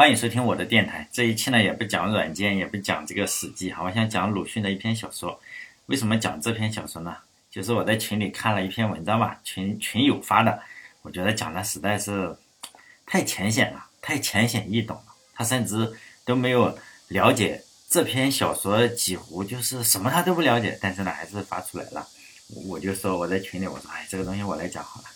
欢迎收听我的电台。这一期呢，也不讲软件，也不讲这个《史记》哈，我想讲鲁迅的一篇小说。为什么讲这篇小说呢？就是我在群里看了一篇文章吧，群群友发的，我觉得讲的实在是太浅显了，太浅显易懂了。他甚至都没有了解这篇小说，几乎就是什么他都不了解，但是呢，还是发出来了。我就说我在群里，我说哎，这个东西我来讲好了。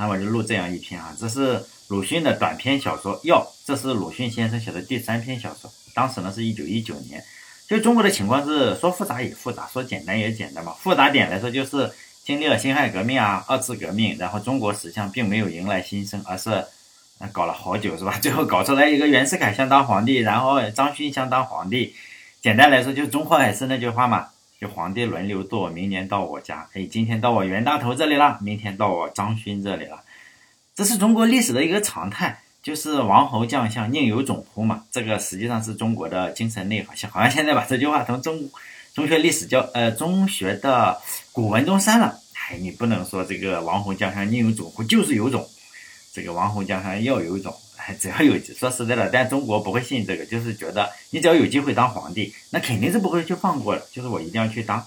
那我就录这样一篇啊，这是。鲁迅的短篇小说《药》，这是鲁迅先生写的第三篇小说。当时呢是一九一九年，就中国的情况是说复杂也复杂，说简单也简单嘛。复杂点来说，就是经历了辛亥革命啊、二次革命，然后中国史上并没有迎来新生，而是搞了好久是吧？最后搞出来一个袁世凯想当皇帝，然后张勋想当皇帝。简单来说，就中国还是那句话嘛，就皇帝轮流做，明年到我家，哎，今天到我袁大头这里了，明天到我张勋这里了。这是中国历史的一个常态，就是王侯将相宁有种乎嘛？这个实际上是中国的精神内核。像好像现在把这句话从中中学历史教呃中学的古文中删了。哎，你不能说这个王侯将相宁有种乎，就是有种。这个王侯将相要有种，只要有说实在的，但中国不会信这个，就是觉得你只要有机会当皇帝，那肯定是不会去放过的，就是我一定要去当。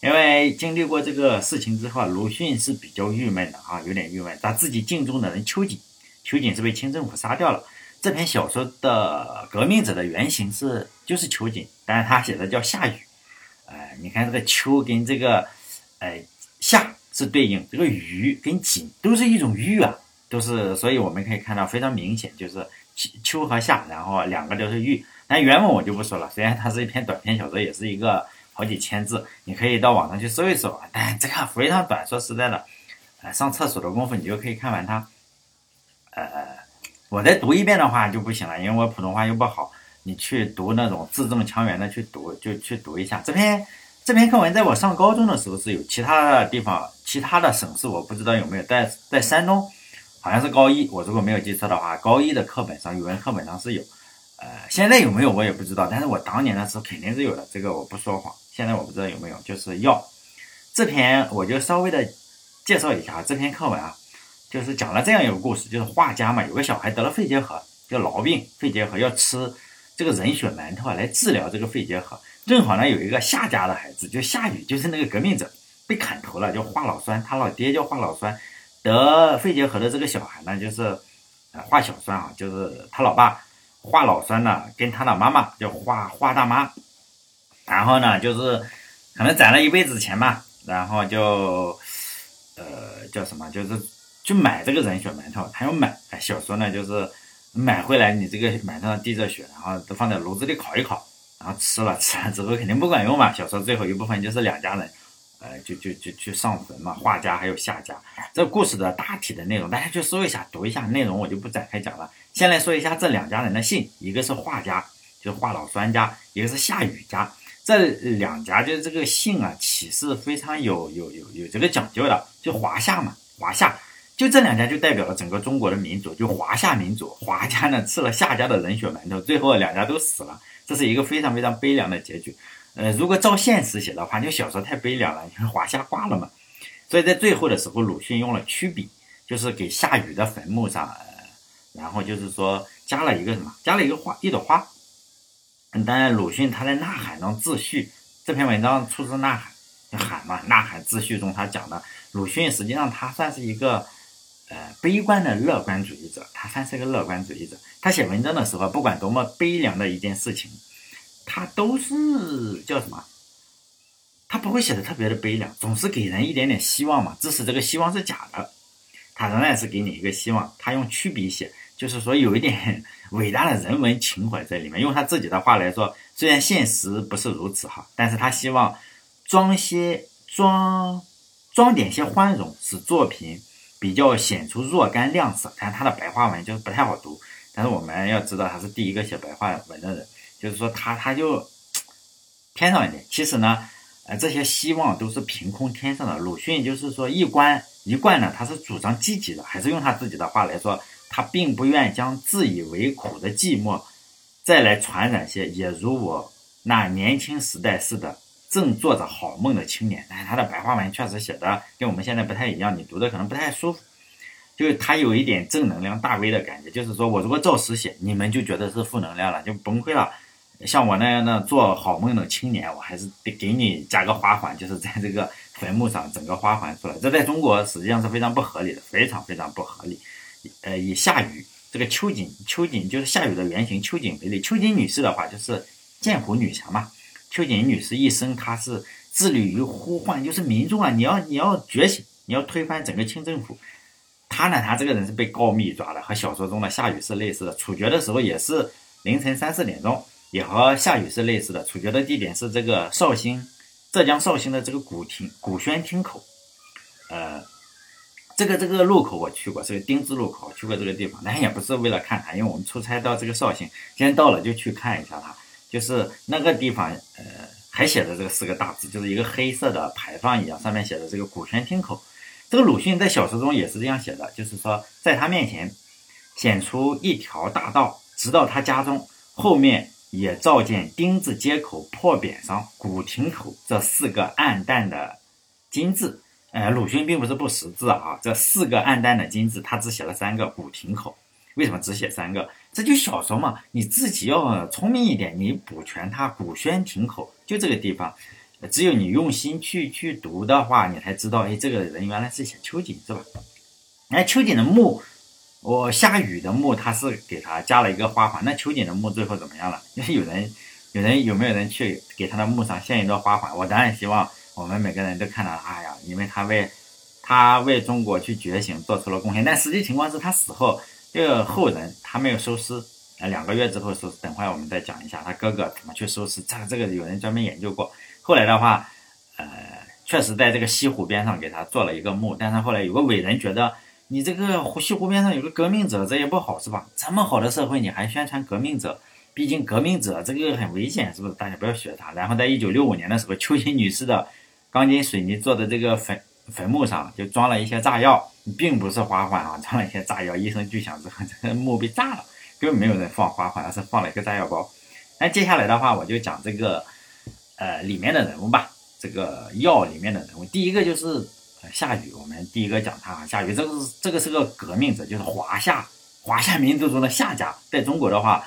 因为经历过这个事情之后，鲁迅是比较郁闷的啊，有点郁闷。他自己敬重的人秋瑾，秋瑾是被清政府杀掉了。这篇小说的革命者的原型是就是秋瑾，但是他写的叫夏禹。哎，你看这个秋跟这个哎夏是对应，这个禹跟瑾都是一种玉啊，都是，所以我们可以看到非常明显，就是秋和夏，然后两个都是玉。但原文我就不说了，虽然它是一篇短篇小说，也是一个。好几千字，你可以到网上去搜一搜啊。但这个非常短，说实在的，呃，上厕所的功夫你就可以看完它。呃，我再读一遍的话就不行了，因为我普通话又不好。你去读那种字正腔圆的去读，就去读一下这篇这篇课文。在我上高中的时候是有，其他的地方、其他的省市我不知道有没有。在在山东，好像是高一，我如果没有记错的话，高一的课本上，语文课本上是有。呃，现在有没有我也不知道，但是我当年的时候肯定是有的，这个我不说谎。现在我不知道有没有，就是要这篇，我就稍微的介绍一下这篇课文啊，就是讲了这样一个故事，就是画家嘛，有个小孩得了肺结核，叫痨病，肺结核要吃这个人血馒头啊来治疗这个肺结核。正好呢有一个夏家的孩子，就夏禹，就是那个革命者，被砍头了，叫华老栓，他老爹叫华老栓，得肺结核的这个小孩呢，就是呃华小栓啊，就是他老爸华老栓呢，跟他的妈妈叫华华大妈。然后呢，就是可能攒了一辈子钱嘛，然后就呃叫什么，就是去买这个人血馒头，他要买。小说呢，就是买回来，你这个馒头上滴着血，然后都放在炉子里烤一烤，然后吃了，吃了之后肯定不管用嘛。小说最后一部分就是两家人，呃，就就就去上坟嘛，画家还有夏家。这故事的大体的内容，大家去搜一下，读一下内容，我就不展开讲了。先来说一下这两家人的姓，一个是画家，就是画老栓家，一个是夏雨家。这两家就是这个姓啊，起是非常有有有有这个讲究的，就华夏嘛，华夏，就这两家就代表了整个中国的民族，就华夏民族。华家呢吃了夏家的人血馒头，最后两家都死了，这是一个非常非常悲凉的结局。呃，如果照现实写的话，就小说太悲凉了，因为华夏挂了嘛。所以在最后的时候，鲁迅用了曲笔，就是给夏雨的坟墓上，然后就是说加了一个什么，加了一个花，一朵花。当然，鲁迅他在《呐喊》中自序，这篇文章出自《呐喊》，喊嘛，《呐喊》自序中他讲的，鲁迅实际上他算是一个，呃，悲观的乐观主义者，他算是一个乐观主义者。他写文章的时候，不管多么悲凉的一件事情，他都是叫什么？他不会写的特别的悲凉，总是给人一点点希望嘛。即使这个希望是假的，他仍然是给你一个希望。他用曲笔写。就是说，有一点伟大的人文情怀在里面。用他自己的话来说，虽然现实不是如此哈，但是他希望装些装装点些宽容，使作品比较显出若干亮色。但他的白话文就是不太好读。但是我们要知道，他是第一个写白话文的人，就是说他他就添上一点。其实呢，呃，这些希望都是凭空添上的。鲁迅就是说一贯一贯呢，他是主张积极的，还是用他自己的话来说。他并不愿将自以为苦的寂寞，再来传染些也如我那年轻时代似的正做着好梦的青年。但是他的白话文确实写的跟我们现在不太一样，你读的可能不太舒服。就是他有一点正能量大 V 的感觉，就是说我如果照实写，你们就觉得是负能量了，就崩溃了。像我那样的做好梦的青年，我还是得给你加个花环，就是在这个坟墓上整个花环出来。这在中国实际上是非常不合理的，非常非常不合理。呃，以夏雨这个秋瑾，秋瑾就是夏雨的原型秋瑾为例，秋瑾女士的话就是剑湖女侠嘛。秋瑾女士一生她是致力于呼唤，就是民众啊，你要你要觉醒，你要推翻整个清政府。她呢，她这个人是被告密抓的，和小说中的夏雨是类似的，处决的时候也是凌晨三四点钟。也和下雨是类似的，处决的地点是这个绍兴，浙江绍兴的这个古亭古轩亭口，呃，这个这个路口我去过，是个丁字路口，去过这个地方，但也不是为了看它，因为我们出差到这个绍兴，今天到了就去看一下它，就是那个地方，呃，还写着这个四个大字，就是一个黑色的牌坊一样，上面写着这个古轩亭口。这个鲁迅在小说中也是这样写的，就是说在他面前显出一条大道，直到他家中后面。也照见丁字街口破匾上“古亭口”这四个暗淡的金字。呃，鲁迅并不是不识字啊，这四个暗淡的金字，他只写了三个“古亭口”。为什么只写三个？这就小说嘛，你自己要聪明一点，你补全它“古轩亭口”就这个地方。只有你用心去去读的话，你才知道，哎，这个人原来是写秋瑾是吧？哎，秋瑾的墓。我夏雨的墓，他是给他加了一个花环。那秋瑾的墓最后怎么样了？因 为有人，有人有没有人去给他的墓上献一朵花环？我当然希望我们每个人都看到，哎呀，因为他为，他为中国去觉醒做出了贡献。但实际情况是他死后，这个后人他没有收尸，呃，两个月之后收。等会我们再讲一下他哥哥怎么去收尸。这个这个有人专门研究过。后来的话，呃，确实在这个西湖边上给他做了一个墓，但是后来有个伟人觉得。你这个湖西湖边上有个革命者，这也不好是吧？这么好的社会，你还宣传革命者？毕竟革命者这个很危险，是不是？大家不要学他。然后在一九六五年的时候，秋瑾女士的钢筋水泥做的这个坟坟墓上就装了一些炸药，并不是花环啊，装了一些炸药。一声巨响之后，这个墓被炸了，根本没有人放花环，而是放了一个炸药包。那接下来的话，我就讲这个呃里面的人物吧，这个药里面的人物，第一个就是。夏雨，我们第一个讲他啊，夏雨这个这个是个革命者，就是华夏华夏民族中的夏家。在中国的话，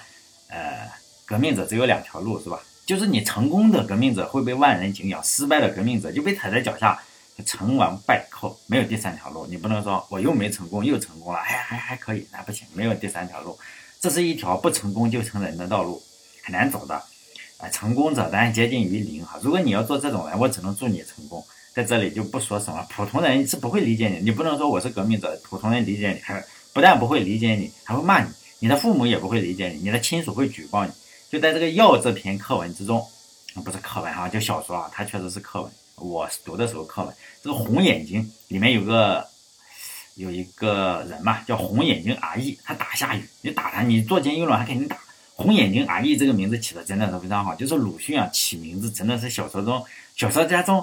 呃，革命者只有两条路，是吧？就是你成功的革命者会被万人敬仰，失败的革命者就被踩在脚下，成王败寇，没有第三条路。你不能说我又没成功又成功了，哎，还还可以，那不行，没有第三条路，这是一条不成功就成人的道路，很难走的。啊，成功者当然接近于零哈。如果你要做这种人，我只能祝你成功。在这里就不说什么，普通人是不会理解你。你不能说我是革命者，普通人理解你，还不但不会理解你，还会骂你。你的父母也不会理解你，你的亲属会举报你。就在这个《药》这篇课文之中，不是课文哈，就小说啊，它确实是课文。我读的时候课文，这个红眼睛里面有个有一个人嘛，叫红眼睛阿义，他打夏雨，你打他，你做奸淫乱还给你打。红眼睛阿义这个名字起的真的是非常好，就是鲁迅啊起名字真的是小说中小说家中。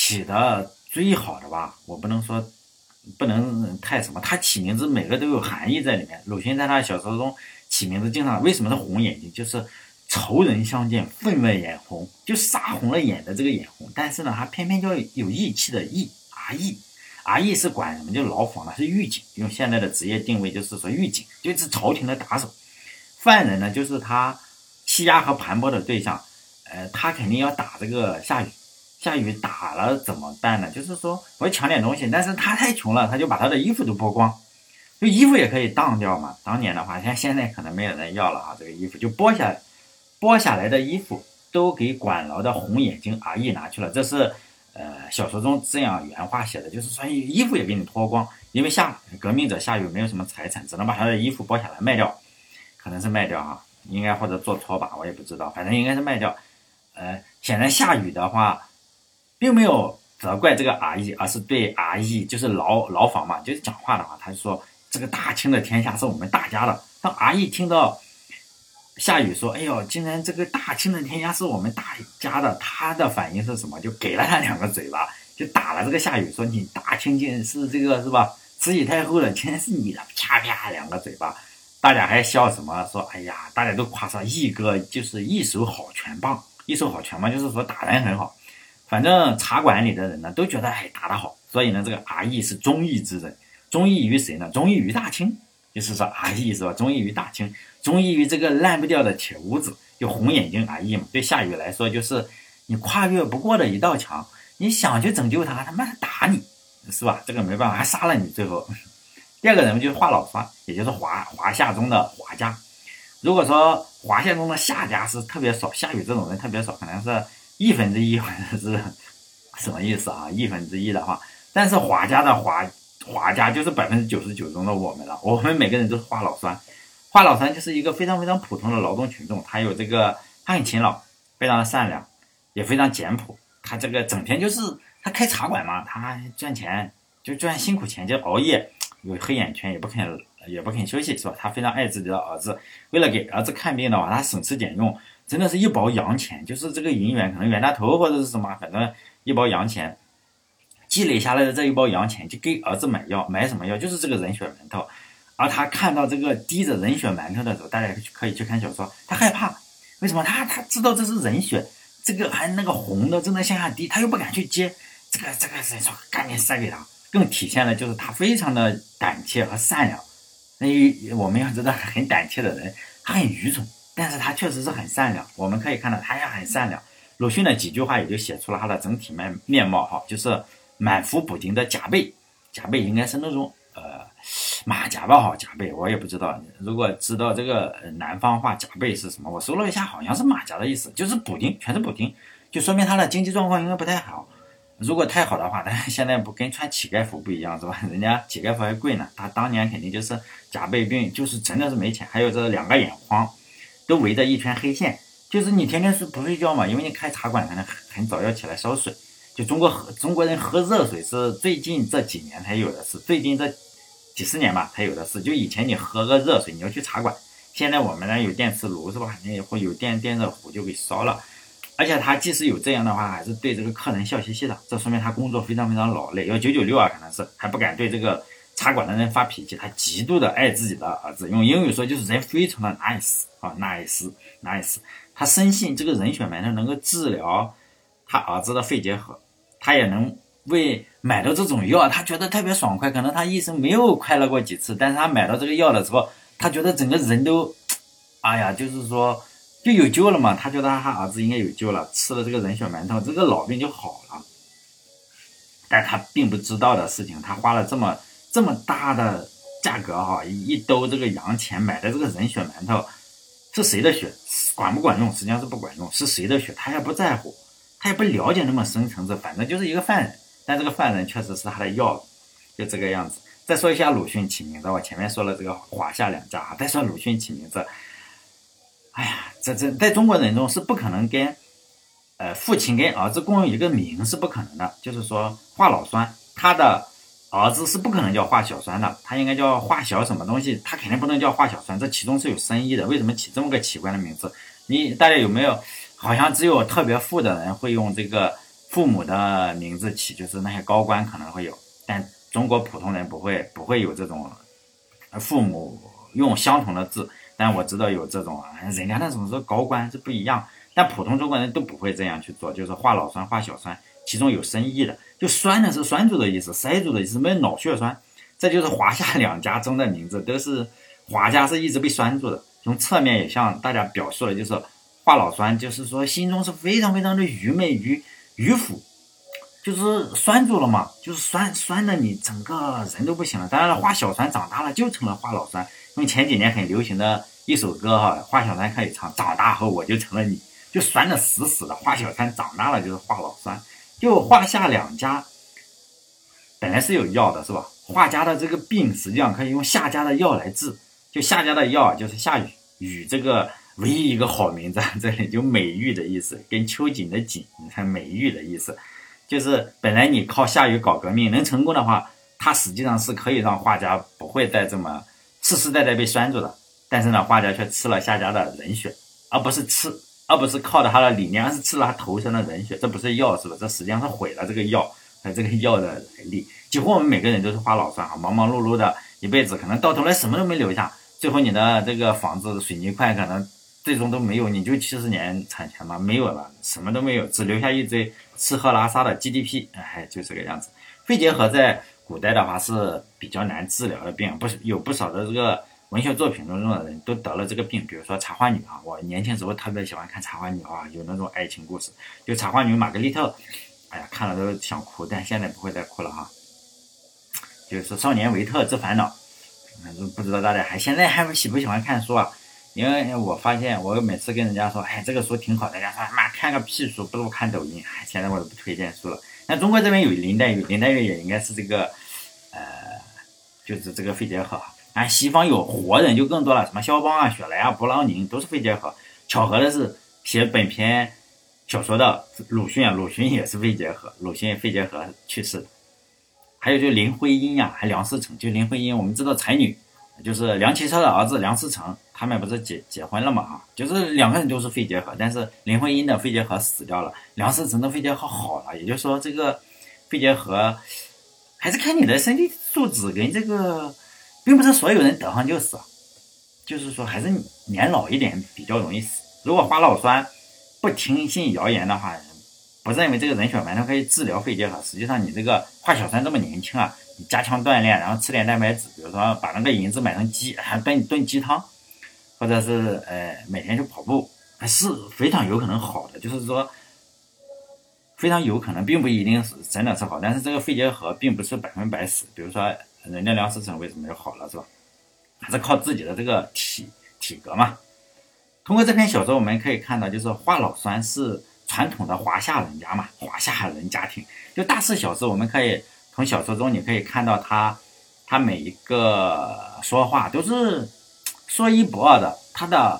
起的最好的吧，我不能说，不能太什么。他起名字每个都有含义在里面。鲁迅在他小说中起名字经常为什么是红眼睛？就是仇人相见分外眼红，就杀红了眼的这个眼红。但是呢，他偏偏叫有义气的义啊义啊义是管什么？就牢房的，是狱警。用现在的职业定位就是说狱警，就是朝廷的打手。犯人呢，就是他欺压和盘剥的对象。呃，他肯定要打这个夏雨。下雨打了怎么办呢？就是说我要抢点东西，但是他太穷了，他就把他的衣服都剥光，就衣服也可以当掉嘛。当年的话，像现在可能没有人要了啊，这个衣服就剥下，剥下来的衣服都给管牢的红眼睛阿义拿去了。这是呃小说中这样原话写的，就是说衣服也给你脱光，因为下革命者下雨没有什么财产，只能把他的衣服剥下来卖掉，可能是卖掉啊，应该或者做拖把，我也不知道，反正应该是卖掉。呃，显然下雨的话。并没有责怪这个阿义，而是对阿义就是牢牢房嘛，就是讲话的话，他就说这个大清的天下是我们大家的。当阿义听到夏雨说：“哎呦，竟然这个大清的天下是我们大家的”，他的反应是什么？就给了他两个嘴巴，就打了这个夏雨，说：“你大清竟然是这个是吧？慈禧太后的，竟然是你的！”啪啪两个嘴巴，大家还笑什么？说：“哎呀，大家都夸说义哥就是一手好拳棒，一手好拳棒就是说打人很好。”反正茶馆里的人呢都觉得哎打得好，所以呢这个阿义是忠义之人，忠义于谁呢？忠义于大清，就是说阿义是吧？忠义于大清，忠义于这个烂不掉的铁屋子，就红眼睛阿义嘛。对夏禹来说，就是你跨越不过的一道墙，你想去拯救他，他妈打你，是吧？这个没办法，还杀了你。最后，第二个人物就是华老栓，也就是华华夏中的华家。如果说华夏中的夏家是特别少，夏禹这种人特别少，可能是亿分之一或者是什么意思啊？亿分之一的话，但是华家的华华家就是百分之九十九中的我们了，我们每个人都是华老三。华老三就是一个非常非常普通的劳动群众，他有这个他很勤劳，非常的善良，也非常简朴。他这个整天就是他开茶馆嘛，他赚钱就赚辛苦钱，就熬夜，有黑眼圈也不肯。也不肯休息，是吧？他非常爱自己的儿子，为了给儿子看病的话，他省吃俭用，真的是一包洋钱，就是这个银元，可能袁大头或者是什么，反正一包洋钱，积累下来的这一包洋钱，就给儿子买药，买什么药？就是这个人血馒头。而他看到这个滴着人血馒头的时候，大家可以去看小说，他害怕，为什么？他他知道这是人血，这个还那个红的正在向下滴，他又不敢去接，这个这个人说赶紧塞给他，更体现了就是他非常的胆怯和善良。那我们要知道，很胆怯的人，他很愚蠢，但是他确实是很善良。我们可以看到，他也很善良。鲁迅的几句话也就写出了他的整体面面貌哈，就是满腹补丁的甲背，甲背应该是那种呃马甲吧哈，甲背我也不知道。如果知道这个南方话甲背是什么，我搜了一下，好像是马甲的意思，就是补丁，全是补丁，就说明他的经济状况应该不太好。如果太好的话，但是现在不跟穿乞丐服不一样是吧？人家乞丐服还贵呢，他当年肯定就是甲背病，就是真的是没钱。还有这两个眼眶，都围着一圈黑线，就是你天天是不睡觉嘛，因为你开茶馆可能很早要起来烧水。就中国喝中国人喝热水是最近这几年才有的事，最近这几十年吧才有的事。就以前你喝个热水你要去茶馆，现在我们呢有电磁炉是吧？你也会有电电热壶就给烧了。而且他即使有这样的话，还是对这个客人笑嘻嘻的，这说明他工作非常非常劳累，要九九六啊，可能是还不敢对这个茶馆的人发脾气。他极度的爱自己的儿子，用英语说就是人非常的 nice 啊，nice，nice。他深信这个人血馒头能够治疗他儿子的肺结核，他也能为买到这种药，他觉得特别爽快。可能他一生没有快乐过几次，但是他买到这个药的时候，他觉得整个人都，哎呀，就是说。就有救了嘛？他觉得他儿子应该有救了，吃了这个人血馒头，这个老病就好了。但他并不知道的事情，他花了这么这么大的价格哈，一兜这个洋钱买的这个人血馒头，是谁的血？管不管用？实际上是不管用。是谁的血？他也不在乎，他也不了解那么深层次，反正就是一个犯人。但这个犯人确实是他的药，就这个样子。再说一下鲁迅起名字，我前面说了这个华夏两家，再说鲁迅起名字。哎呀，这这在中国人中是不可能跟，呃，父亲跟儿子共用一个名是不可能的。就是说，华老栓，他的儿子是不可能叫华小栓的，他应该叫华小什么东西，他肯定不能叫华小栓，这其中是有深意的。为什么起这么个奇怪的名字？你大家有没有？好像只有特别富的人会用这个父母的名字起，就是那些高官可能会有，但中国普通人不会，不会有这种父母用相同的字。但我知道有这种啊，人家那种是高官是不一样，但普通中国人都不会这样去做，就是画老栓、画小栓，其中有深意的。就栓呢是栓住的意思，塞住的意思，没有脑血栓。这就是华夏两家中的名字，都是华家是一直被栓住的。从侧面也向大家表述了，就是华老栓，就是说心中是非常非常的愚昧、愚愚腐，就是栓住了嘛，就是栓栓的你整个人都不行了。当然了，画小栓长大了就成了华老栓。用前几年很流行的一首歌哈，华小栓可以唱。长大后我就成了你，就拴的死死的。华小栓长大了就是华老栓，就华夏两家本来是有药的，是吧？华家的这个病实际上可以用夏家的药来治。就夏家的药就是夏禹，禹这个唯一一个好名字，这里就美玉的意思，跟秋瑾的瑾，你看美玉的意思，就是本来你靠夏禹搞革命能成功的话，他实际上是可以让华家不会再这么。世世代代被拴住的，但是呢，华家却吃了夏家的人血，而不是吃，而不是靠着他的理念，而是吃了他头上的人血。这不是药，是吧？这实际上是毁了这个药和这个药的来历。几乎我们每个人都是花老栓哈，忙忙碌碌的一辈子，可能到头来什么都没留下。最后你的这个房子、水泥块可能最终都没有，你就七十年产权嘛，没有了，什么都没有，只留下一堆吃喝拉撒的 GDP，哎，就这个样子。肺结核在。古代的话是比较难治疗的病，不是有不少的这个文学作品当中的人都得了这个病，比如说茶花女啊，我年轻时候特别喜欢看茶花女啊，有那种爱情故事，就茶花女玛格丽特，哎呀，看了都想哭，但现在不会再哭了哈。就是《少年维特之烦恼》，不知道大家还现在还喜不喜欢看书啊？因为我发现我每次跟人家说，哎，这个书挺好，大家说妈看个屁书，不如看抖音。现在我都不推荐书了。那中国这边有林黛玉，林黛玉也应该是这个，呃，就是这个肺结核。啊，西方有活人就更多了，什么肖邦啊、雪莱啊、勃朗宁都是肺结核。巧合的是，写本篇小说的鲁迅啊，鲁迅也是肺结核，鲁迅肺结核去世的。还有就林徽因呀，还梁思成，就林徽因，我们知道才女，就是梁启超的儿子梁思成，他们不是结结婚了嘛啊，就是两个人都是肺结核，但是林徽因的肺结核死掉了，梁思成的肺结核好了，也就是说这个肺结核还是看你的身体素质跟这个，并不是所有人得上就死，就是说还是年老一点比较容易死。如果花老酸不听信谣言的话。不认为这个人血馒头可以治疗肺结核，实际上你这个花小栓这么年轻啊，你加强锻炼，然后吃点蛋白质，比如说把那个银子买成鸡，还炖炖鸡汤，或者是呃每天去跑步，还是非常有可能好的。就是说非常有可能，并不一定是真的是好，但是这个肺结核并不是百分百死。比如说人家梁思成为什么就好了，是吧？还是靠自己的这个体体格嘛。通过这篇小说，我们可以看到，就是华老酸是。传统的华夏人家嘛，华夏人家庭就大事小事，我们可以从小说中你可以看到他，他每一个说话都是说一不二的。他的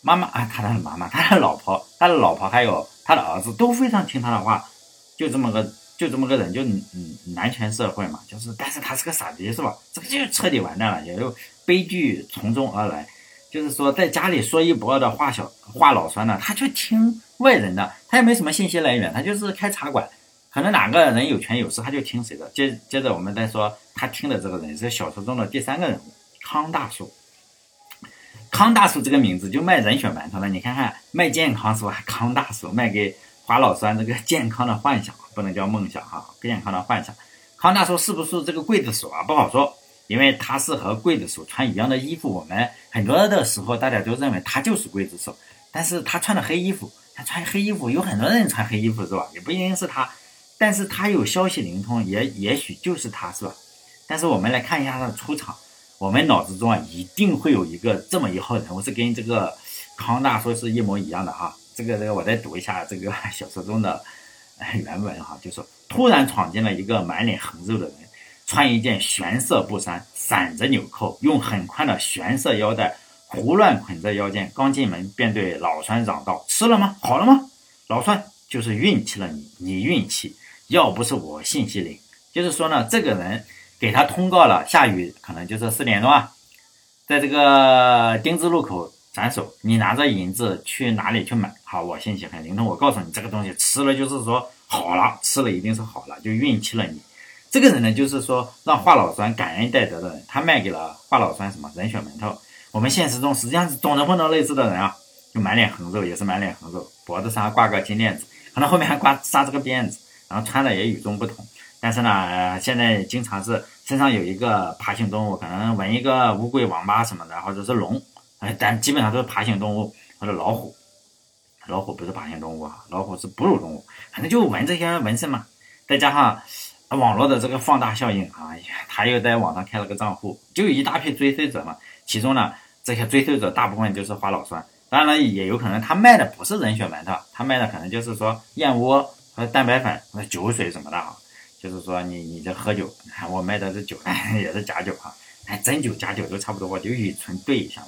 妈妈啊，他的妈妈，他的老婆，他的老婆还有他的儿子都非常听他的话。就这么个就这么个人，就嗯男权社会嘛，就是但是他是个傻逼是吧？这个就彻底完蛋了，也就悲剧从中而来。就是说，在家里说一不二的话小话老酸呢，他就听外人的，他也没什么信息来源，他就是开茶馆，可能哪个人有权有势，他就听谁的。接接着我们再说，他听的这个人是小说中的第三个人物康大叔。康大叔这个名字就卖人血馒头了，你看看卖健康是吧？康大叔卖给华老酸这个健康的幻想，不能叫梦想哈，不健康的幻想。康大叔是不是这个刽子手啊？不好说。因为他是和刽子手穿一样的衣服，我们很多的时候大家都认为他就是刽子手，但是他穿的黑衣服，他穿黑衣服，有很多人穿黑衣服是吧？也不一定是他，但是他有消息灵通，也也许就是他是吧？但是我们来看一下他的出场，我们脑子中啊一定会有一个这么一号人物是跟这个康大说是一模一样的哈。这个这个我再读一下这个小说中的 原文哈，就说突然闯进了一个满脸横肉的人。穿一件玄色布衫，散着纽扣，用很宽的玄色腰带胡乱捆着腰间。刚进门便对老栓嚷道：“吃了吗？好了吗？”老栓就是运气了，你你运气，要不是我信息灵，就是说呢，这个人给他通告了，下雨可能就是四点钟啊，在这个丁字路口斩首，你拿着银子去哪里去买？好，我信息很灵通，我告诉你，这个东西吃了就是说好了，吃了一定是好了，就运气了你。这个人呢，就是说让华老栓感恩戴德的人，他卖给了华老栓什么人血馒头。我们现实中实际上是总能碰到类似的人啊，就满脸横肉，也是满脸横肉，脖子上挂个金链子，可能后面还挂扎着个辫子，然后穿的也与众不同。但是呢，现在经常是身上有一个爬行动物，可能纹一个乌龟、王八什么的，或者是龙，哎，但基本上都是爬行动物或者老虎。老虎不是爬行动物啊，老虎是哺乳动物，反正就纹这些纹身嘛，再加上。网络的这个放大效应啊，他又在网上开了个账户，就有一大批追随者嘛。其中呢，这些追随者大部分就是花老酸，当然了，也有可能他卖的不是人血馒头，他卖的可能就是说燕窝和蛋白粉和酒水什么的哈。就是说你你这喝酒，我卖的是酒，也是假酒哈。哎，真酒假酒都差不多，我就以纯对一下嘛。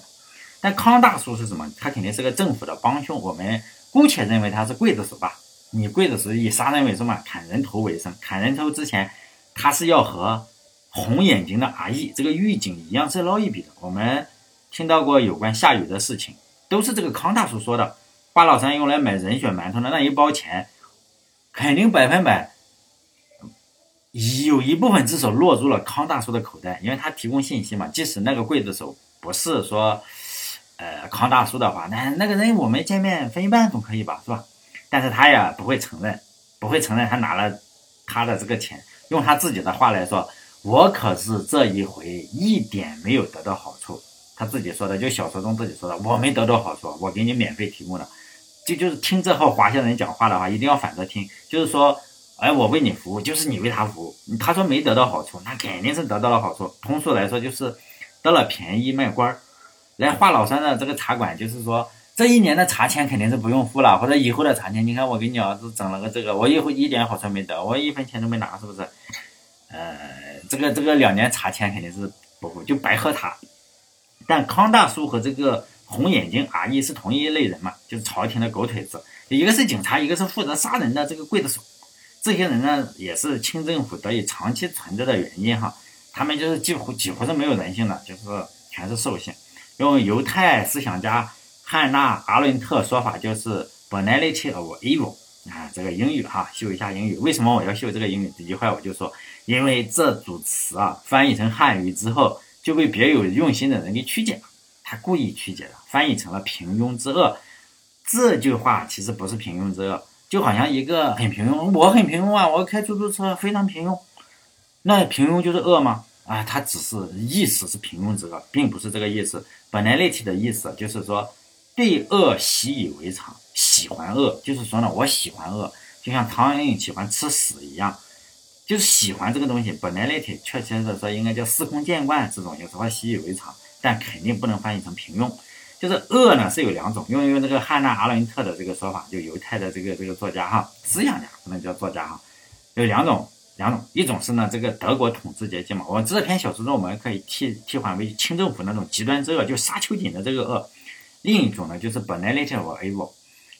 但康大叔是什么？他肯定是个政府的帮凶，我们姑且认为他是刽子手吧。你刽子手以杀人为什么？砍人头为生。砍人头之前，他是要和红眼睛的阿义这个狱警一样是捞一笔的。我们听到过有关夏雨的事情，都是这个康大叔说的。花老三用来买人血馒头的那一包钱，肯定百分百有一部分至少落入了康大叔的口袋，因为他提供信息嘛。即使那个刽子手不是说，呃，康大叔的话，那那个人我们见面分一半总可以吧，是吧？但是他也不会承认，不会承认他拿了他的这个钱。用他自己的话来说，我可是这一回一点没有得到好处。他自己说的，就小说中自己说的，我没得到好处，我给你免费提供的。就就是听这号华夏人讲话的话，一定要反着听，就是说，哎，我为你服务，就是你为他服务。他说没得到好处，那肯定是得到了好处。通俗来说，就是得了便宜卖官儿。来华老三的这个茶馆，就是说。这一年的茶钱肯定是不用付了，或者以后的茶钱，你看我给你儿子整了个这个，我以后一点好处没得，我一分钱都没拿，是不是？呃，这个这个两年茶钱肯定是不付，就白喝茶。但康大叔和这个红眼睛阿姨是同一类人嘛，就是朝廷的狗腿子，一个是警察，一个是负责杀人的这个刽子手。这些人呢，也是清政府得以长期存在的原因哈。他们就是几乎几乎是没有人性的，就是全是兽性，用犹太思想家。汉娜·阿伦特说法就是 banality of evil 啊，这个英语？哈，秀一下英语。为什么我要秀这个英语？一句话我就说，因为这组词啊，翻译成汉语？之后就被别有用心的人给曲解了，他故意曲解了，翻译成了平庸之恶。这句话其实不是平庸之恶，就好像一个很平庸，我很平庸啊，我开出租车非常平庸，那平庸就是恶吗？啊，它只是意思是平庸之恶，并不是这个意思。banality 的意思就是说。对恶习以为常，喜欢恶，就是说呢，我喜欢恶，就像苍蝇喜欢吃屎一样，就是喜欢这个东西。本来那天确切的说，应该叫司空见惯，这种有时候习以为常，但肯定不能翻译成平庸。就是恶呢是有两种，用用这个汉娜·阿伦特的这个说法，就犹太的这个这个作家哈，思想家不能叫作家哈，有两种，两种，一种是呢这个德国统治阶级嘛，我们这篇小说中我们可以替替换为清政府那种极端之恶，就杀秋瑾的这个恶。另一种呢，就是本来那天我 able，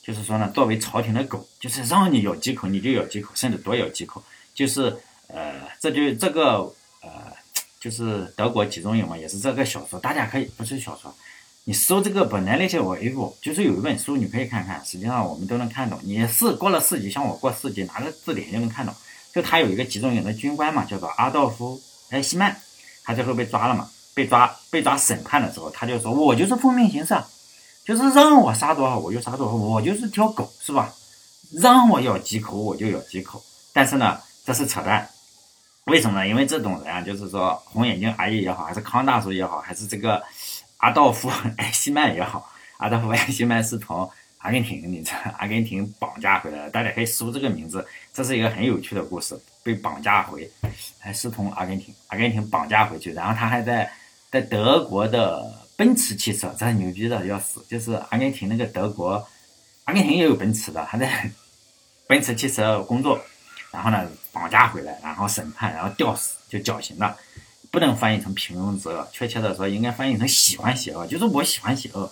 就是说呢，作为朝廷的狗，就是让你咬几口你就咬几口，甚至多咬几口，就是呃，这就这个呃，就是德国集中营嘛，也是这个小说，大家可以不是小说，你搜这个本来那些我 able，就是有一本书你可以看看，实际上我们都能看懂。你是过了四级，像我过四级，拿个字典就能看懂。就他有一个集中营的军官嘛，叫做阿道夫·埃希曼，他最后被抓了嘛，被抓被抓审判的时候，他就说我就是奉命行事。就是让我杀多少我就杀多少，我就是条狗是吧？让我咬几口我就咬几口。但是呢，这是扯淡。为什么呢？因为这种人啊，就是说红眼睛阿姨也好，还是康大叔也好，还是这个阿道夫埃希曼也好，阿道夫埃希曼是从阿根廷，你知道，阿根廷绑架回来的。大家可以搜这个名字，这是一个很有趣的故事。被绑架回，还是从阿根廷，阿根廷绑架回去，然后他还在在德国的。奔驰汽车，这牛逼的要死！就是阿根廷那个德国，阿根廷也有奔驰的，他在奔驰汽车工作，然后呢绑架回来，然后审判，然后吊死，就绞刑了。不能翻译成平庸之恶，确切的说应该翻译成喜欢邪恶，就是我喜欢邪恶。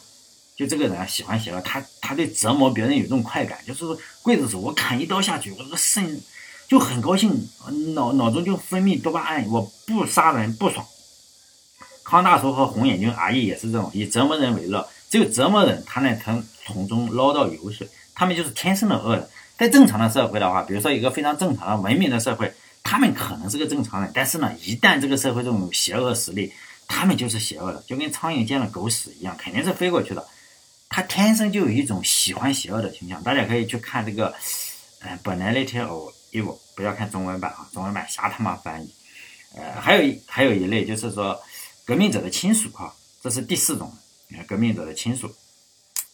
就这个人，喜欢邪恶，他他对折磨别人有这种快感，就是刽子手我砍一刀下去，我这个肾就很高兴，脑脑中就分泌多巴胺，我不杀人不爽。康大叔和红眼睛阿姨也是这种以折磨人为乐，只有折磨人，他呢能从中捞到油水。他们就是天生的恶人。在正常的社会的话，比如说一个非常正常的文明的社会，他们可能是个正常人，但是呢，一旦这个社会中有邪恶势力，他们就是邪恶的，就跟苍蝇见了狗屎一样，肯定是飞过去的。他天生就有一种喜欢邪恶的倾向。大家可以去看这个，呃，本来那天哦，evil，不要看中文版啊，中文版瞎他妈翻译。呃，还有一还有一类就是说。革命者的亲属哈，这是第四种，革命者的亲属。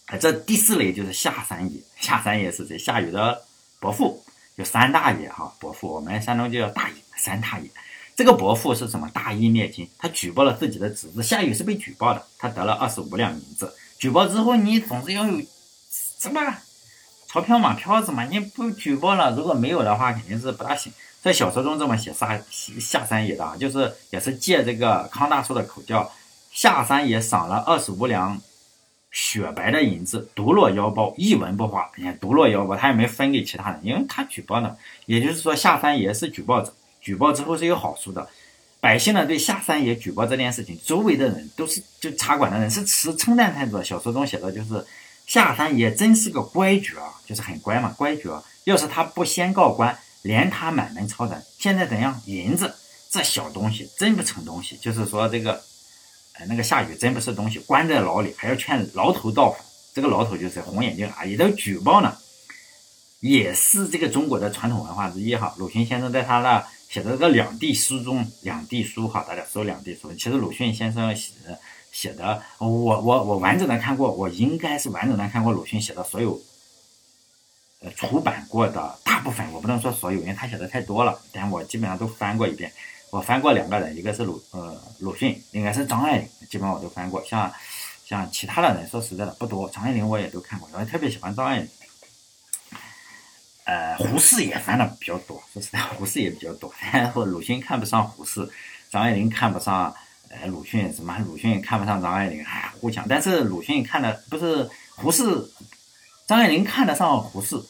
啊，这第四类就是夏三爷。夏三爷是谁？夏雨的伯父，就三大爷哈。伯父，我们山东就叫大爷，三大爷。这个伯父是什么？大义灭亲，他举报了自己的侄子。夏禹是被举报的，他得了二十五两银子。举报之后，你总是要有什么钞票嘛，票子嘛。你不举报了，如果没有的话，肯定是不大行。在小说中这么写下下三爷的啊，就是也是借这个康大叔的口叫，下三爷赏了二十五两雪白的银子，独落腰包，一文不花。你看独落腰包，他也没分给其他人，因为他举报呢。也就是说，下三爷是举报者，举报之后是有好处的。百姓呢对夏三爷举报这件事情，周围的人都是就茶馆的人是持称赞态度。的。小说中写的就是夏三爷真是个乖角，就是很乖嘛，乖角。要是他不先告官。连他满门抄斩，现在怎样？银子这小东西真不成东西，就是说这个，呃，那个夏雨真不是东西，关在牢里还要劝牢头道反。这个牢头就是红眼睛啊，也都举报呢，也是这个中国的传统文化之一哈。鲁迅先生在他的写的这两地书中，两地书哈，大家说两地书。其实鲁迅先生写写的，我我我完整的看过，我应该是完整的看过鲁迅写的所有，呃，出版过的大部分，我不能说所有，因为他写的太多了，但我基本上都翻过一遍。我翻过两个人，一个是鲁呃鲁迅，应该是张爱玲，基本上我都翻过。像像其他的人，说实在的不多。张爱玲我也都看过，我特别喜欢张爱玲。呃，胡适也翻的比较多，说实在，胡适也比较多。然后鲁迅看不上胡适，张爱玲看不上呃鲁迅，什么鲁迅看不上张爱玲，哎，互相。但是鲁迅看的不是胡适，张爱玲看得上胡适，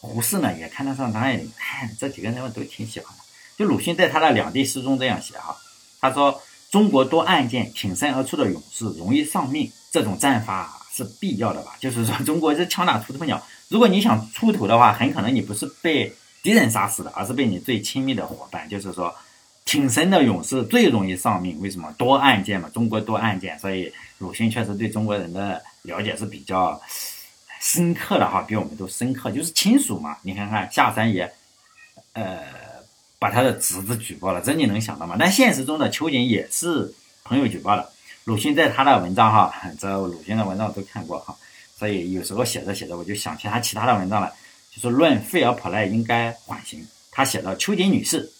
胡适呢也看得上张爱玲，哎，这几个人我都挺喜欢的。就鲁迅在他的两地诗中这样写哈，他说：“中国多案件，挺身而出的勇士容易丧命，这种战法是必要的吧？就是说，中国是枪打出头鸟。”如果你想出头的话，很可能你不是被敌人杀死的，而是被你最亲密的伙伴。就是说，挺身的勇士最容易丧命。为什么？多案件嘛，中国多案件，所以鲁迅确实对中国人的了解是比较深刻的哈，比我们都深刻。就是亲属嘛，你看看下山也，呃，把他的侄子举报了，这你能想到吗？但现实中的秋瑾也是朋友举报的。鲁迅在他的文章哈，这鲁迅的文章我都看过哈。所以有时候写着写着，我就想起他其他的文章了，就是论费尔普赖应该缓刑。他写到秋瑾女士，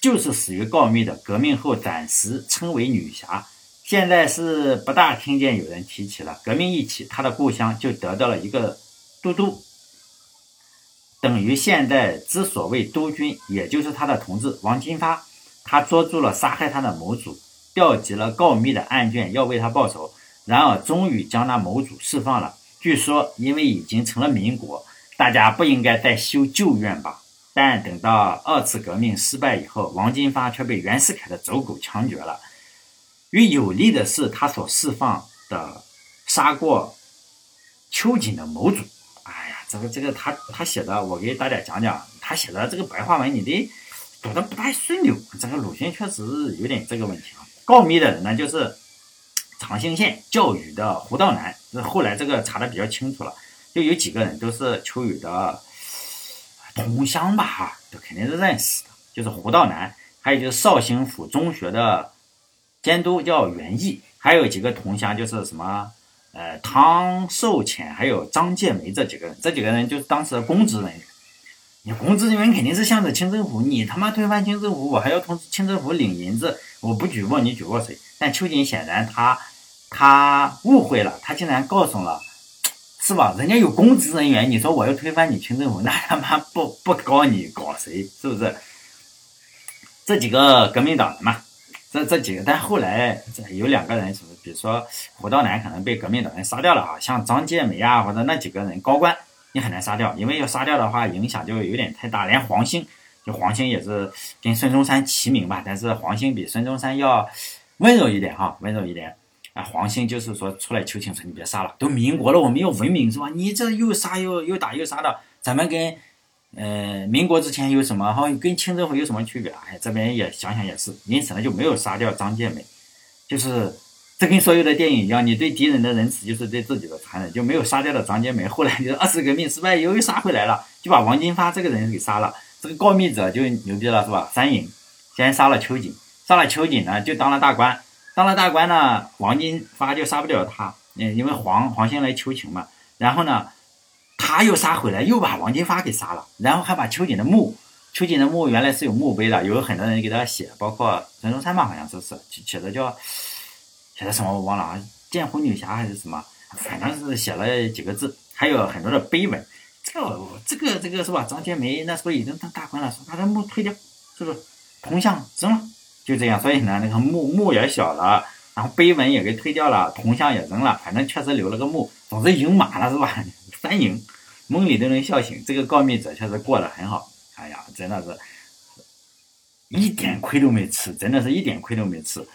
就是死于告密的，革命后暂时称为女侠，现在是不大听见有人提起了。革命一起，他的故乡就得到了一个都督，等于现在之所谓督军，也就是他的同志王金发。他捉住了杀害他的谋主，调集了告密的案卷，要为他报仇。然而，终于将那某主释放了。据说，因为已经成了民国，大家不应该再修旧怨吧。但等到二次革命失败以后，王金发却被袁世凯的走狗枪决了。与有利的是，他所释放的杀过秋瑾的谋主。哎呀，这个这个，他他写的，我给大家讲讲，他写的这个白话文，你得读的不太顺溜。这个鲁迅确实有点这个问题啊。告密的人呢，就是。长兴县教育的胡道南，这后来这个查的比较清楚了，就有几个人都是秋雨的同乡吧，哈，都肯定是认识的，就是胡道南，还有就是绍兴府中学的监督叫袁毅，还有几个同乡就是什么，呃，汤寿潜，还有张介梅这几个人，这几个人就是当时的公职人员。你公职人员肯定是向着清政府，你他妈推翻清政府，我还要从清政府领银子，我不举报你举报谁？但秋瑾显然他他误会了，他竟然告诉了，是吧？人家有公职人员，你说我要推翻你清政府，那他妈不不搞你搞谁？是不是？这几个革命党人嘛，这这几个，但后来这有两个人，是不是？比如说胡道南可能被革命党人杀掉了啊，像张建梅啊，或者那几个人高官。你很难杀掉，因为要杀掉的话，影响就有点太大。连黄兴，就黄兴也是跟孙中山齐名吧，但是黄兴比孙中山要温柔一点哈，温柔一点。啊，黄兴就是说出来求情说你别杀了，都民国了，我们要文明是吧？你这又杀又又打又杀的，咱们跟呃民国之前有什么哈？跟清政府有什么区别？哎，这边也想想也是，因此呢就没有杀掉张建梅，就是。这跟所有的电影一样，你对敌人的仁慈就是对自己的残忍，就没有杀掉的张杰梅。后来就是二次革命失败，又杀回来了，就把王金发这个人给杀了。这个告密者就牛逼了，是吧？三影先杀了秋瑾，杀了秋瑾呢，就当了大官。当了大官呢，王金发就杀不了他，嗯，因为黄黄兴来求情嘛。然后呢，他又杀回来，又把王金发给杀了，然后还把秋瑾的墓，秋瑾的墓原来是有墓碑的，有很多人给他写，包括孙中山嘛，好像说是写的叫。写的什么我忘了啊，剑湖女侠还是什么，反正是写了几个字，还有很多的碑文。这个这个这个是吧？张建梅那时候已经当大官了，说把他墓推掉，是不是？铜像扔了，就这样。所以呢，那个墓墓也小了，然后碑文也给推掉了，铜像也扔了，反正确实留了个墓。总之赢满了是吧？三赢，梦里都能笑醒。这个告密者确实过得很好。哎呀，真的是，一点亏都没吃，真的是一点亏都没吃。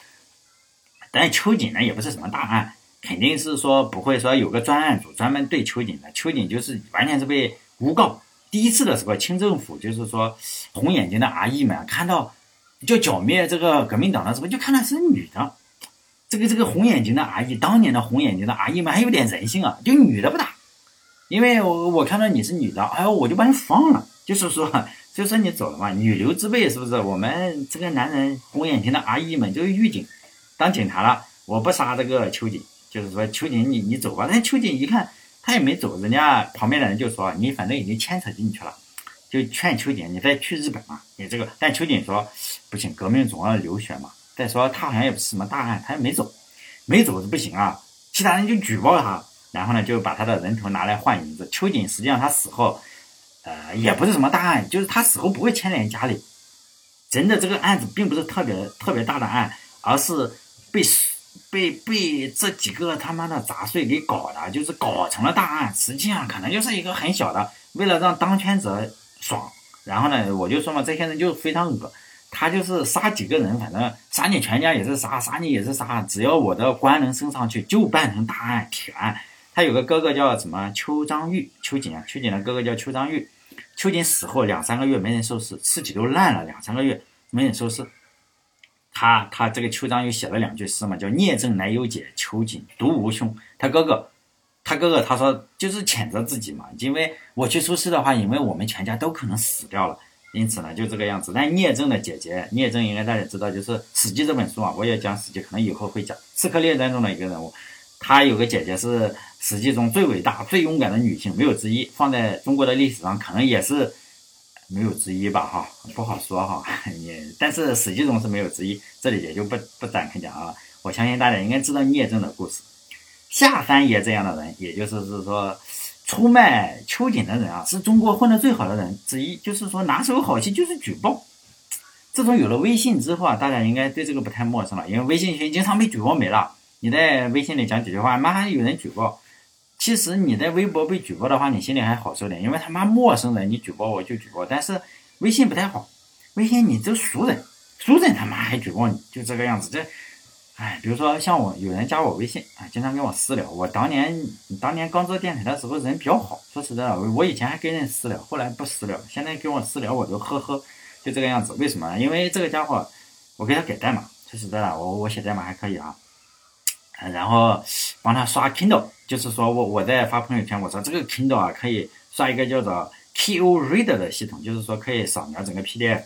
但秋瑾呢，也不是什么大案，肯定是说不会说有个专案组专门对秋瑾的。秋瑾就是完全是被诬告。第一次的时候，清政府就是说红眼睛的阿姨们看到就剿灭这个革命党的时候，就看到是女的。这个这个红眼睛的阿姨，当年的红眼睛的阿姨们还有点人性啊，就女的不打，因为我我看到你是女的，哎呦我就把你放了。就是说就说你走了嘛，女流之辈是不是？我们这个男人红眼睛的阿姨们就是狱警，当警察了，我不杀这个秋瑾，就是说秋瑾你你走吧。但秋瑾一看他也没走，人家旁边的人就说你反正已经牵扯进去了，就劝秋瑾你再去日本嘛，你这个。但秋瑾说不行，革命总要流血嘛。再说他好像也不是什么大案，他也没走，没走是不行啊。其他人就举报他，然后呢就把他的人头拿来换银子。秋瑾实际上他死后。呃，也不是什么大案，就是他死后不会牵连家里。真的这个案子并不是特别特别大的案，而是被被被这几个他妈的杂碎给搞的，就是搞成了大案。实际上可能就是一个很小的，为了让当权者爽。然后呢，我就说嘛，这些人就非常恶，他就是杀几个人，反正杀你全家也是杀，杀你也是杀，只要我的官能升上去，就办成大案铁案。他有个哥哥叫什么邱章玉，邱瑾啊，邱瑾的哥哥叫邱章玉。邱瑾死后两三个月没人收尸，尸体都烂了，两三个月没人收尸。他他这个邱章又写了两句诗嘛，叫聂政乃有解，邱瑾独无兄。他哥哥，他哥哥他说就是谴责自己嘛，因为我去出事的话，因为我们全家都可能死掉了，因此呢就这个样子。但聂政的姐姐聂政应该大家知道，就是《史记》这本书啊，我也讲《史记》，可能以后会讲刺客列传中的一个人物。她有个姐姐是史记中最伟大、最勇敢的女性，没有之一。放在中国的历史上，可能也是没有之一吧，哈，不好说哈。也，但是史记中是没有之一，这里也就不不展开讲啊。我相信大家应该知道聂政的故事。夏三爷这样的人，也就是是说出卖秋瑾的人啊，是中国混得最好的人之一。就是说拿手好戏就是举报。自从有了微信之后啊，大家应该对这个不太陌生了，因为微信群经常被举报没了。你在微信里讲几句话，妈还有人举报。其实你在微博被举报的话，你心里还好受点，因为他妈陌生人你举报我就举报。但是微信不太好，微信你这熟人，熟人他妈还举报你，就这个样子。这，哎，比如说像我有人加我微信啊，经常跟我私聊。我当年当年刚做电台的时候人比较好，说实在的，我以前还跟人私聊，后来不私聊，现在跟我私聊我就呵呵，就这个样子。为什么？因为这个家伙，我给他改代码，说实在的，我我写代码还可以啊。然后帮他刷 Kindle，就是说我我在发朋友圈，我说这个 Kindle 啊可以刷一个叫做 Ko Reader 的系统，就是说可以扫描整个 PDF。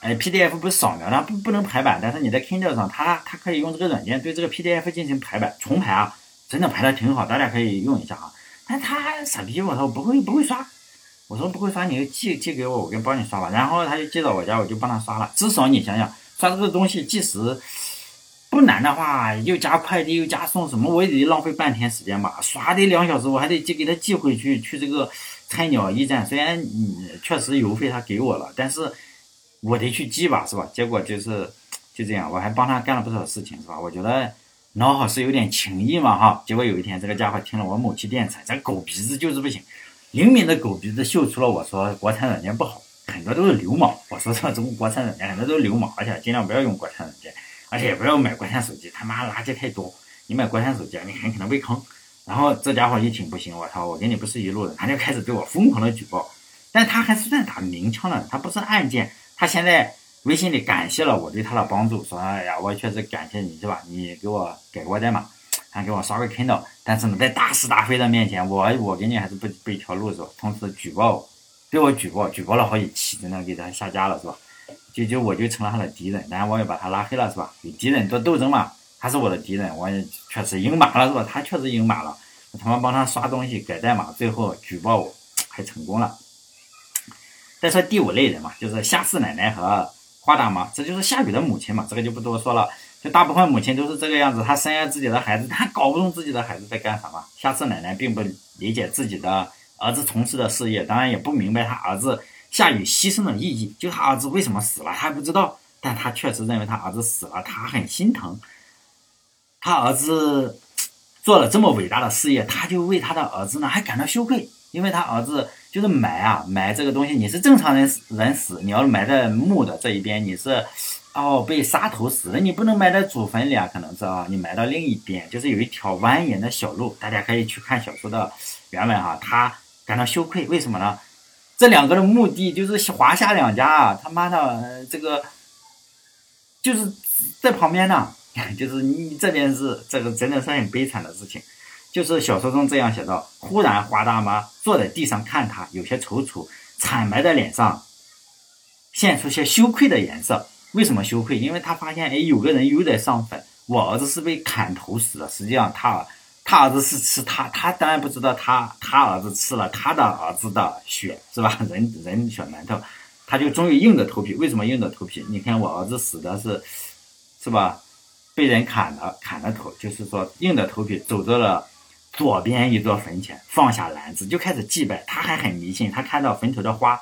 哎，PDF 不是扫描它不不能排版，但是你在 Kindle 上，它它可以用这个软件对这个 PDF 进行排版重排啊，真的排的挺好，大家可以用一下啊。但他傻逼，我说不会不会刷，我说不会刷，你就寄寄给我，我给帮你刷吧。然后他就寄到我家，我就帮他刷了。至少你想想，刷这个东西，即使不难的话，又加快递又加送什么，我也得浪费半天时间吧。刷得两小时，我还得寄给他寄回去。去这个菜鸟驿站，虽然嗯确实邮费他给我了，但是我得去寄吧，是吧？结果就是就这样，我还帮他干了不少事情，是吧？我觉得老好是有点情义嘛，哈。结果有一天，这个家伙听了我某期电台，这狗鼻子就是不行，灵敏的狗鼻子嗅出了我说国产软件不好，很多都是流氓。我说这中国国产软件很多都是流氓，而且尽量不要用国产软件。而且也不要买国产手机，他妈垃圾太多。你买国产手机，你很可能被坑。然后这家伙一听不行，我操，我跟你不是一路人，他就开始对我疯狂的举报。但他还是算打明枪的，他不是暗箭。他现在微信里感谢了我对他的帮助，说哎呀，我确实感谢你是吧？你给我改过代码，还给我刷个 Kindle。但是呢，在大是大非的面前，我我跟你还是不不一条路是吧？同时举报，对我举报，举报了好几期，真的给他下架了是吧？就就我就成了他的敌人，然后我也把他拉黑了，是吧？与敌人做斗争嘛，他是我的敌人，我也确实赢麻了，是吧？他确实赢麻了，我他妈帮他刷东西改代码，最后举报我还成功了。再说第五类人嘛，就是夏四奶奶和花大妈，这就是夏雨的母亲嘛，这个就不多说了。就大部分母亲都是这个样子，她生下自己的孩子，她搞不懂自己的孩子在干啥嘛。夏四奶奶并不理解自己的儿子从事的事业，当然也不明白他儿子。夏雨牺牲的意义，就他儿子为什么死了，他还不知道，但他确实认为他儿子死了，他很心疼。他儿子做了这么伟大的事业，他就为他的儿子呢还感到羞愧，因为他儿子就是埋啊埋这个东西，你是正常人人死，你要埋在墓的这一边，你是哦被杀头死的，你不能埋在祖坟里啊，可能是啊，你埋到另一边，就是有一条蜿蜒的小路，大家可以去看小说的原文哈，他感到羞愧，为什么呢？这两个的目的就是华夏两家啊，他妈的这个就是在旁边呢，就是你这边是这个真的是很悲惨的事情，就是小说中这样写道：忽然华大妈坐在地上看他，有些踌躇，惨白的脸上现出些羞愧的颜色。为什么羞愧？因为他发现，哎，有个人又在上坟，我儿子是被砍头死的。实际上，他他儿子是吃他，他当然不知道他他儿子吃了他的儿子的血，是吧？人人血馒头，他就终于硬着头皮。为什么硬着头皮？你看我儿子死的是，是吧？被人砍了砍了头，就是说硬着头皮走到了左边一座坟前，放下篮子就开始祭拜。他还很迷信，他看到坟头的花。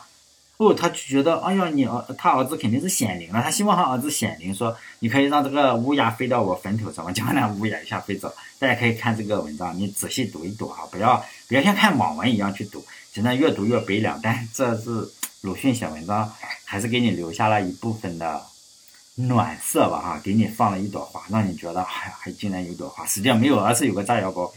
不，他就觉得，哎呀，你儿他儿子肯定是显灵了，他希望他儿子显灵，说你可以让这个乌鸦飞到我坟头上，我将那乌鸦一下飞走。大家可以看这个文章，你仔细读一读啊，不要不要像看网文一样去读，现在越读越悲凉。但这是鲁迅写文章，还是给你留下了一部分的暖色吧，哈，给你放了一朵花，让你觉得，哎呀，还竟然有朵花，实际上没有，而是有个炸药包。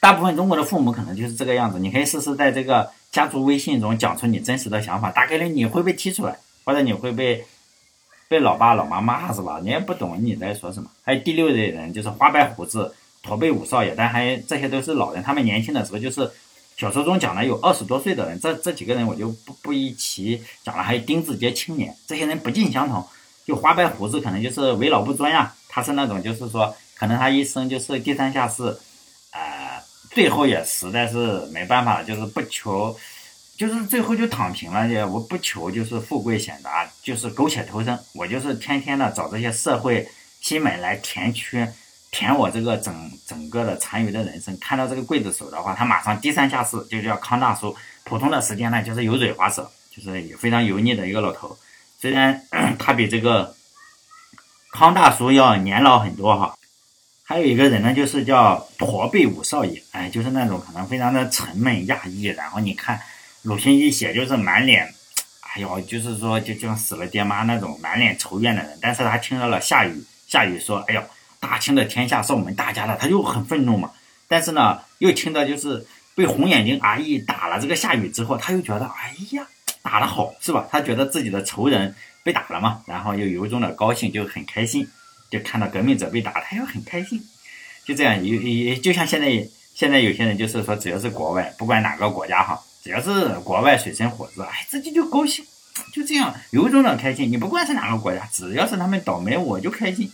大部分中国的父母可能就是这个样子，你可以试试在这个。家族微信中讲出你真实的想法，大概率你会被踢出来，或者你会被被老爸老妈骂，是吧？你也不懂你在说什么。还有第六类人，就是花白胡子驼背五少爷，但还这些都是老人，他们年轻的时候就是小说中讲的有二十多岁的人，这这几个人我就不不一起讲了。还有丁字街青年，这些人不尽相同，就花白胡子可能就是为老不尊呀，他是那种就是说，可能他一生就是低三下四，最后也实在是没办法，就是不求，就是最后就躺平了。也我不求，就是富贵显达，就是苟且偷生。我就是天天的找这些社会新闻来填缺，填我这个整整个的残余的人生。看到这个刽子手的话，他马上低三下四，就叫康大叔。普通的时间呢，就是油嘴滑舌，就是也非常油腻的一个老头。虽然他比这个康大叔要年老很多哈。还有一个人呢，就是叫驼背五少爷，哎，就是那种可能非常的沉闷压抑，然后你看鲁迅一写就是满脸，哎呦，就是说就就像死了爹妈那种满脸愁怨的人。但是他听到了夏雨，夏雨说，哎呦，大清的天下是我们大家的，他就很愤怒嘛。但是呢，又听到就是被红眼睛阿姨打了这个夏雨之后，他又觉得，哎呀，打得好，是吧？他觉得自己的仇人被打了嘛，然后又由衷的高兴，就很开心。就看到革命者被打，他又很开心，就这样，也也就像现在现在有些人就是说，只要是国外，不管哪个国家哈，只要是国外水深火热，哎，自己就高兴，就这样由衷的开心。你不管是哪个国家，只要是他们倒霉，我就开心。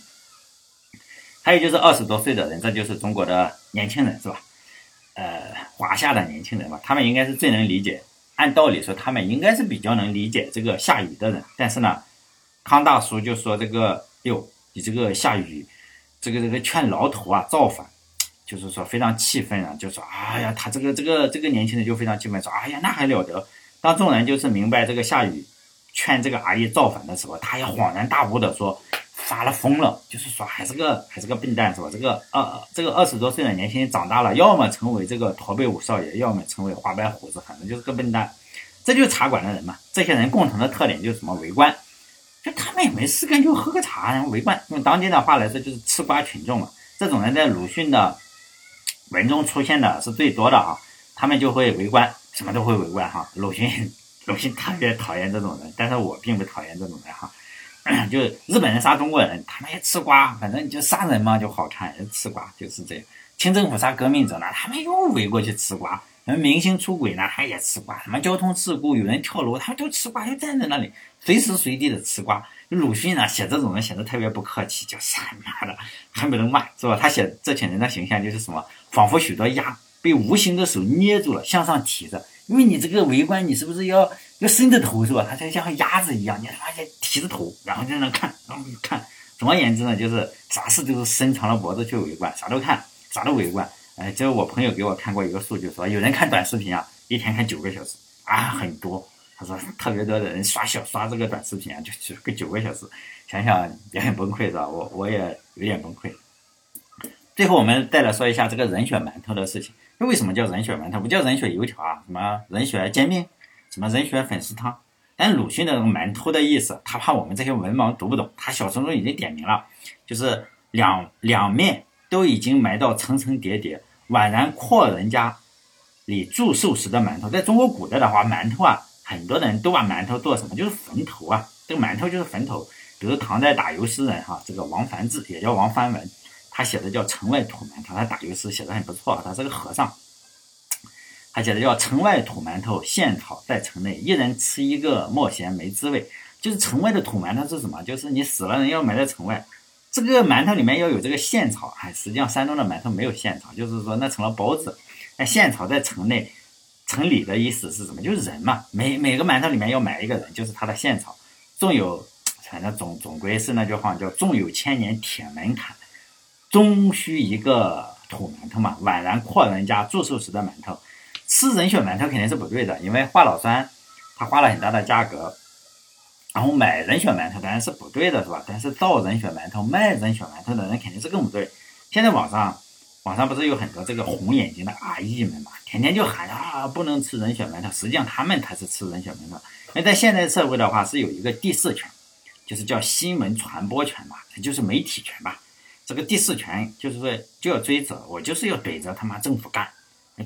还有就是二十多岁的人，这就是中国的年轻人，是吧？呃，华夏的年轻人吧，他们应该是最能理解。按道理说，他们应该是比较能理解这个下雨的人。但是呢，康大叔就说这个哟。你这个夏雨，这个这个劝牢头啊造反，就是说非常气愤啊，就说哎呀，他这个这个这个年轻人就非常气愤，说哎呀，那还了得！当众人就是明白这个夏雨劝这个阿姨造反的时候，他也恍然大悟的说发了疯了，就是说还是个还是个笨蛋是吧？这个二这个二十多岁的年轻人长大了，要么成为这个驼背五少爷，要么成为花白胡子，反正就是个笨蛋。这就是茶馆的人嘛，这些人共同的特点就是什么？围观。他们也没事干，就喝个茶，然后围观。用当今的话来说，就是吃瓜群众嘛。这种人在鲁迅的文中出现的是最多的哈。他们就会围观，什么都会围观哈。鲁迅，鲁迅特别讨厌这种人，但是我并不讨厌这种人哈。就日本人杀中国人，他们也吃瓜，反正就杀人嘛就好看，吃瓜就是这样。清政府杀革命者呢，他们又围过去吃瓜。明星出轨呢，他也吃瓜；什么交通事故有人跳楼，他都吃瓜，就站在那里，随时随地的吃瓜。鲁迅呢，写这种人写的特别不客气，叫什么的，恨不得骂，是吧？他写这群人的形象就是什么，仿佛许多鸭被无形的手捏住了，向上提着。因为你这个围观，你是不是要要伸着头，是吧？他才像鸭子一样，你他妈就提着头，然后在那看，然后看。总而言之呢，就是啥事都是伸长了脖子去围观，啥都看，啥都围观。哎，这我朋友给我看过一个数据，说有人看短视频啊，一天看九个小时啊，很多。他说特别多的人刷小刷这个短视频啊，就就个九个小时，想想也很崩溃，是吧？我我也有点崩溃。最后我们再来说一下这个人血馒头的事情。为什么叫人血馒头？不叫人血油条啊？什么人血煎饼？什么人血粉丝汤？但鲁迅的馒头的意思，他怕我们这些文盲读不懂，他小说中已经点明了，就是两两面都已经埋到层层叠叠。宛然阔人家里祝寿时的馒头，在中国古代的话，馒头啊，很多人都把馒头做什么？就是坟头啊，这个馒头就是坟头。比如唐代打油诗人哈，这个王梵志也叫王梵文，他写的叫《城外土馒头》，他打油诗写的很不错，他是个和尚。他写的叫“城外土馒头，现炒在城内，一人吃一个，莫嫌没滋味”。就是城外的土馒头是什么？就是你死了人要埋在城外，这个馒头里面要有这个现炒。哎，实际上山东的馒头没有现炒，就是说那成了包子。那现炒在城内，城里的意思是什么？就是人嘛，每每个馒头里面要埋一个人，就是他的现炒。纵有，反正总总归是那句话，叫“纵有千年铁门槛，终须一个土馒头嘛”。宛然阔人家祝寿时的馒头，吃人血馒头肯定是不对的，因为华老酸他花了很大的价格。然后买人血馒头当然是不对的，是吧？但是造人血馒头、卖人血馒头的人肯定是更不对。现在网上，网上不是有很多这个红眼睛的阿姨们嘛，天天就喊啊不能吃人血馒头，实际上他们才是吃人血馒头。那在现代社会的话，是有一个第四权，就是叫新闻传播权嘛，就是媒体权吧。这个第四权就是说就要追责，我就是要怼着他妈政府干，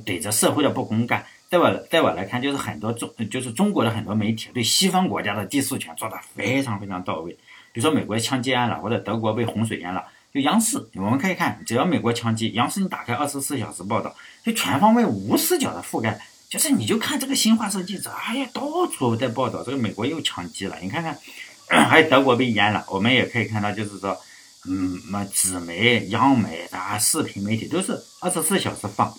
怼着社会的不公干。在我在我来看，就是很多中就是中国的很多媒体对西方国家的第四权做的非常非常到位。比如说美国枪击案了，或者德国被洪水淹了，就央视我们可以看，只要美国枪击，央视你打开二十四小时报道，就全方位无死角的覆盖。就是你就看这个新华社记者，哎呀，到处在报道这个美国又枪击了。你看看，还有德国被淹了，我们也可以看到，就是说，嗯，什么纸媒、央媒啊，视频媒体都是二十四小时放。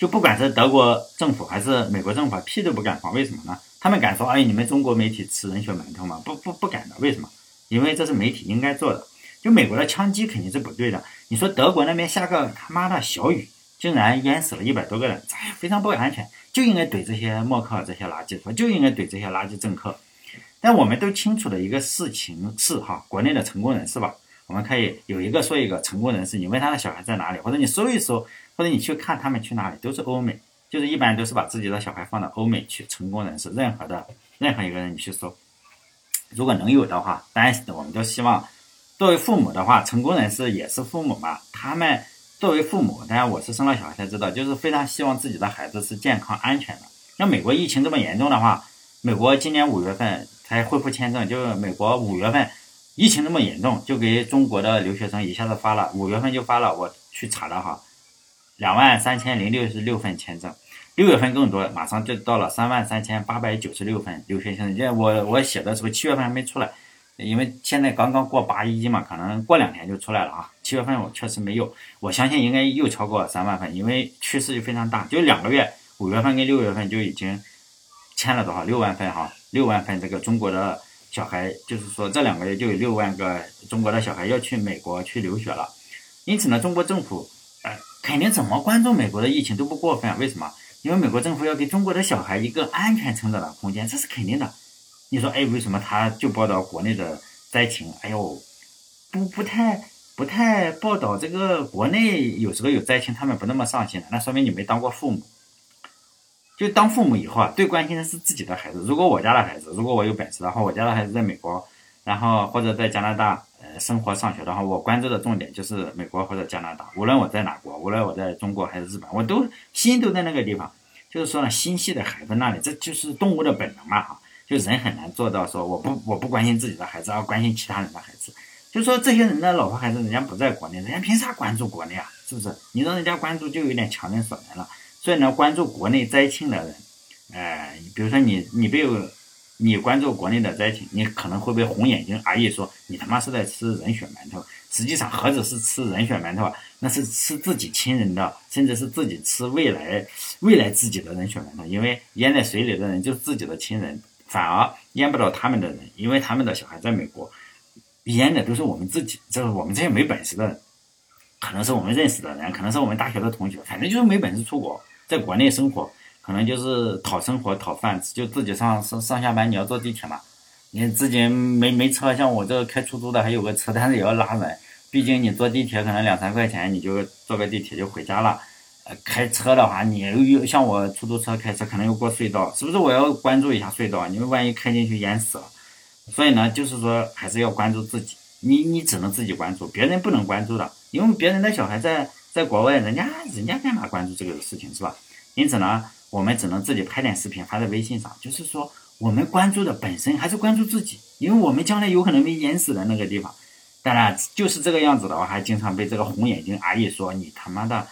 就不管是德国政府还是美国政府，屁都不敢放。为什么呢？他们敢说：“哎，你们中国媒体吃人血馒头吗？”不不不敢的。为什么？因为这是媒体应该做的。就美国的枪击肯定是不对的。你说德国那边下个他妈的小雨，竟然淹死了一百多个人，哎非常不安全，就应该怼这些默克尔这些垃圾，说就应该怼这些垃圾政客。但我们都清楚的一个事情是哈，国内的成功人士吧，我们可以有一个说一个成功人士，你问他的小孩在哪里，或者你搜一搜。或者你去看他们去哪里，都是欧美，就是一般都是把自己的小孩放到欧美去。成功人士，任何的任何一个人，你去搜，如果能有的话，当然我们都希望。作为父母的话，成功人士也是父母嘛。他们作为父母，当然我是生了小孩才知道，就是非常希望自己的孩子是健康安全的。像美国疫情这么严重的话，美国今年五月份才恢复签证，就是美国五月份疫情那么严重，就给中国的留学生一下子发了，五月份就发了，我去查了哈。两万三千零六十六份签证，六月份更多，马上就到了三万三千八百九十六份留学签证。我我写的时候七月份还没出来，因为现在刚刚过八一嘛，可能过两天就出来了啊。七月份我确实没有，我相信应该又超过三万份，因为趋势就非常大，就两个月，五月份跟六月份就已经签了多少六万份哈，六万份这个中国的小孩，就是说这两个月就有六万个中国的小孩要去美国去留学了，因此呢，中国政府。肯定怎么关注美国的疫情都不过分，为什么？因为美国政府要给中国的小孩一个安全成长的空间，这是肯定的。你说，哎，为什么他就报道国内的灾情？哎呦，不不太不太报道这个国内有时候有灾情，他们不那么上心，那说明你没当过父母。就当父母以后啊，最关心的是自己的孩子。如果我家的孩子，如果我有本事的话，我家的孩子在美国，然后或者在加拿大。生活上学的话，我关注的重点就是美国或者加拿大。无论我在哪国，无论我在中国还是日本，我都心都在那个地方。就是说呢，心系的孩子那里，这就是动物的本能嘛，哈。就人很难做到说我不我不关心自己的孩子，而关心其他人的孩子。就说这些人的老婆孩子，人家不在国内，人家凭啥关注国内啊？是不是？你让人家关注，就有点强人所难了。所以呢，关注国内灾情的人，哎，比如说你，你被。你关注国内的灾情，你可能会被红眼睛阿姨说你他妈是在吃人血馒头。实际上何止是吃人血馒头啊，那是吃自己亲人的，甚至是自己吃未来未来自己的人血馒头。因为淹在水里的人就是自己的亲人，反而淹不到他们的人，因为他们的小孩在美国，淹的都是我们自己，就是我们这些没本事的人，可能是我们认识的人，可能是我们大学的同学，反正就是没本事出国，在国内生活。可能就是讨生活、讨饭吃，就自己上上上下班，你要坐地铁嘛。你自己没没车，像我这个开出租的还有个车，但是也要拉人。毕竟你坐地铁可能两三块钱，你就坐个地铁就回家了。呃，开车的话，你又像我出租车开车，可能又过隧道，是不是？我要关注一下隧道，你们万一开进去淹死了。所以呢，就是说还是要关注自己。你你只能自己关注，别人不能关注的，因为别人的小孩在在国外，人家人家干嘛关注这个事情是吧？因此呢。我们只能自己拍点视频发在微信上，就是说我们关注的本身还是关注自己，因为我们将来有可能被淹死的那个地方。当然，就是这个样子的话，还经常被这个红眼睛阿姨说你他妈的，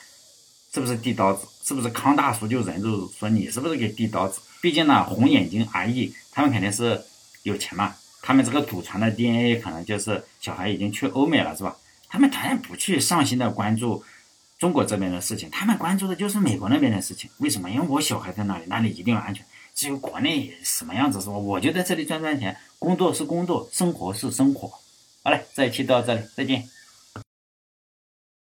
是不是递刀子？是不是康大叔就忍住说你是不是给递刀子？毕竟呢，红眼睛阿姨，他们肯定是有钱嘛。他们这个祖传的 DNA 可能就是小孩已经去欧美了，是吧？他们当然不去上心的关注中国这边的事情，他们关注的就是美国那边的事情。为什么？因为我小孩在那里，那里一定安全。至于国内什么样子，是吧？我就在这里赚赚钱，工作是工作，生活是生活。好嘞，这一期到这里，再见。